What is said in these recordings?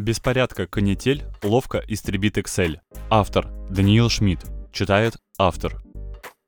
Беспорядка канитель ловко истребит Excel. Автор Даниил Шмидт. Читает автор.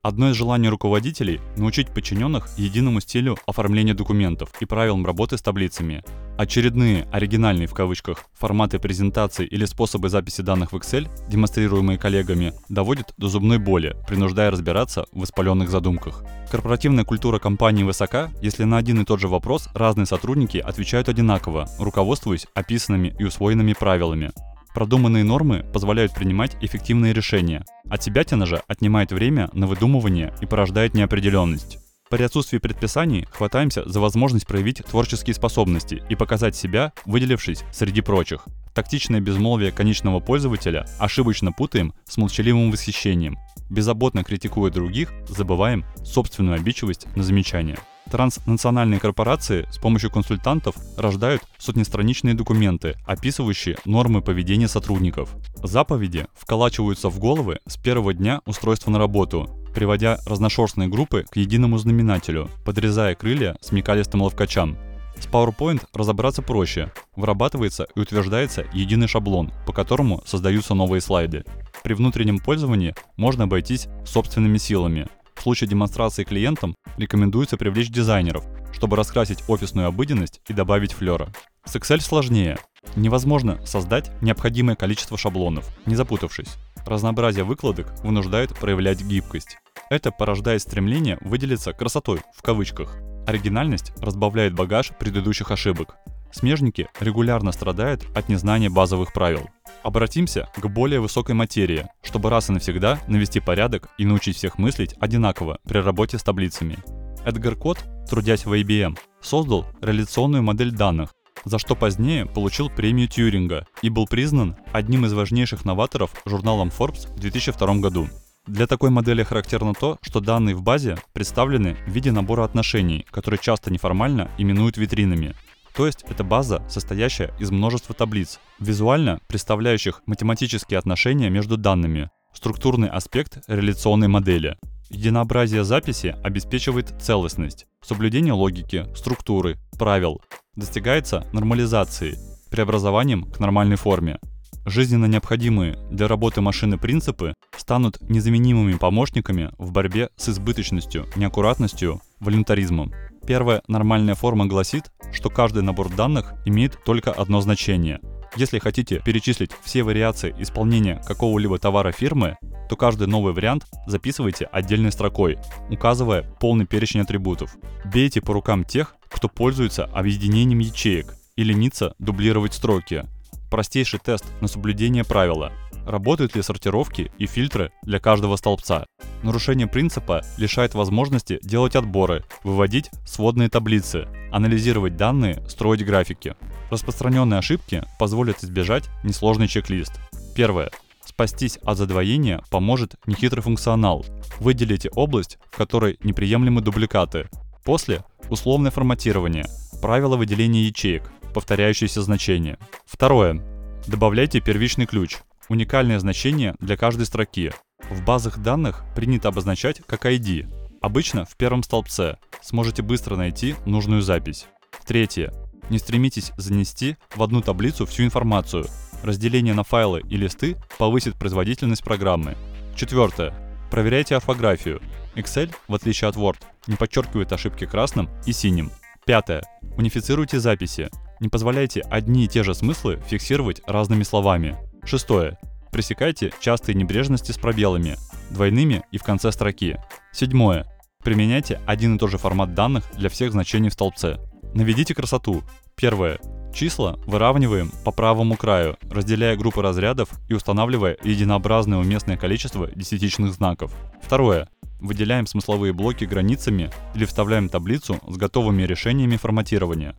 Одно из желаний руководителей – научить подчиненных единому стилю оформления документов и правилам работы с таблицами. Очередные «оригинальные» в кавычках форматы презентаций или способы записи данных в Excel, демонстрируемые коллегами, доводят до зубной боли, принуждая разбираться в воспаленных задумках. Корпоративная культура компании высока, если на один и тот же вопрос разные сотрудники отвечают одинаково, руководствуясь описанными и усвоенными правилами. Продуманные нормы позволяют принимать эффективные решения. От себя же отнимает время на выдумывание и порождает неопределенность. При отсутствии предписаний хватаемся за возможность проявить творческие способности и показать себя, выделившись среди прочих. Тактичное безмолвие конечного пользователя ошибочно путаем с молчаливым восхищением. Беззаботно критикуя других, забываем собственную обидчивость на замечания. Транснациональные корпорации с помощью консультантов рождают сотнестраничные документы, описывающие нормы поведения сотрудников. Заповеди вколачиваются в головы с первого дня устройства на работу, приводя разношерстные группы к единому знаменателю, подрезая крылья смекалистым ловкачам. С PowerPoint разобраться проще. Вырабатывается и утверждается единый шаблон, по которому создаются новые слайды. При внутреннем пользовании можно обойтись собственными силами, в случае демонстрации клиентам рекомендуется привлечь дизайнеров, чтобы раскрасить офисную обыденность и добавить флера. С Excel сложнее. Невозможно создать необходимое количество шаблонов, не запутавшись. Разнообразие выкладок вынуждает проявлять гибкость. Это порождает стремление выделиться красотой, в кавычках. Оригинальность разбавляет багаж предыдущих ошибок. Смежники регулярно страдают от незнания базовых правил. Обратимся к более высокой материи, чтобы раз и навсегда навести порядок и научить всех мыслить одинаково при работе с таблицами. Эдгар Кот, трудясь в IBM, создал реляционную модель данных, за что позднее получил премию Тьюринга и был признан одним из важнейших новаторов журналом Forbes в 2002 году. Для такой модели характерно то, что данные в базе представлены в виде набора отношений, которые часто неформально именуют витринами, то есть это база, состоящая из множества таблиц, визуально представляющих математические отношения между данными, структурный аспект реляционной модели. Единообразие записи обеспечивает целостность, соблюдение логики, структуры, правил. Достигается нормализацией, преобразованием к нормальной форме. Жизненно необходимые для работы машины принципы станут незаменимыми помощниками в борьбе с избыточностью, неаккуратностью, волюнтаризмом. Первая нормальная форма гласит, что каждый набор данных имеет только одно значение. Если хотите перечислить все вариации исполнения какого-либо товара фирмы, то каждый новый вариант записывайте отдельной строкой, указывая полный перечень атрибутов. Бейте по рукам тех, кто пользуется объединением ячеек и ленится дублировать строки. Простейший тест на соблюдение правила. Работают ли сортировки и фильтры для каждого столбца? Нарушение принципа лишает возможности делать отборы, выводить сводные таблицы, анализировать данные, строить графики. Распространенные ошибки позволят избежать несложный чек-лист. Первое. Спастись от задвоения поможет нехитрый функционал. Выделите область, в которой неприемлемы дубликаты. После – условное форматирование, правила выделения ячеек, повторяющиеся значения. Второе. Добавляйте первичный ключ, уникальное значение для каждой строки. В базах данных принято обозначать как ID. Обычно в первом столбце сможете быстро найти нужную запись. Третье. Не стремитесь занести в одну таблицу всю информацию. Разделение на файлы и листы повысит производительность программы. Четвертое. Проверяйте орфографию. Excel, в отличие от Word, не подчеркивает ошибки красным и синим. Пятое. Унифицируйте записи. Не позволяйте одни и те же смыслы фиксировать разными словами. Шестое. Пресекайте частые небрежности с пробелами, двойными и в конце строки. Седьмое. Применяйте один и тот же формат данных для всех значений в столбце. Наведите красоту. Первое. Числа выравниваем по правому краю, разделяя группы разрядов и устанавливая единообразное уместное количество десятичных знаков. Второе. Выделяем смысловые блоки границами или вставляем таблицу с готовыми решениями форматирования.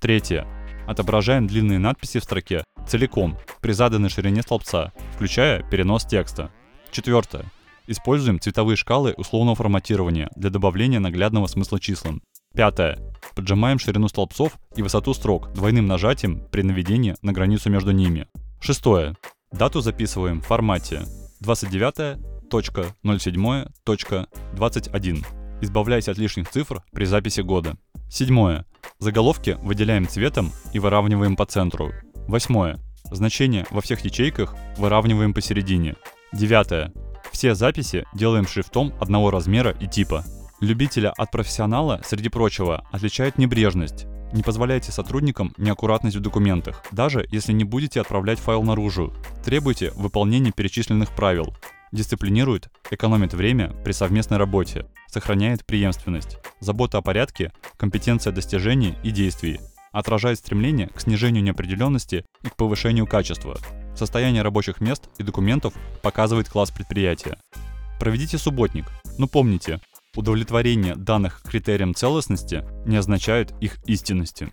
Третье. Отображаем длинные надписи в строке целиком при заданной ширине столбца, включая перенос текста. Четвертое. Используем цветовые шкалы условного форматирования для добавления наглядного смысла числам. Пятое. Поджимаем ширину столбцов и высоту строк двойным нажатием при наведении на границу между ними. Шестое. Дату записываем в формате 29.07.21, избавляясь от лишних цифр при записи года. Седьмое. Заголовки выделяем цветом и выравниваем по центру. Восьмое. Значение во всех ячейках выравниваем посередине. Девятое. Все записи делаем шрифтом одного размера и типа. Любителя от профессионала, среди прочего, отличает небрежность. Не позволяйте сотрудникам неаккуратность в документах, даже если не будете отправлять файл наружу. Требуйте выполнения перечисленных правил. Дисциплинирует, экономит время при совместной работе, сохраняет преемственность. Забота о порядке, компетенция достижений и действий. Отражает стремление к снижению неопределенности и к повышению качества. Состояние рабочих мест и документов показывает класс предприятия. Проведите субботник, но помните, удовлетворение данных критериям целостности не означает их истинности.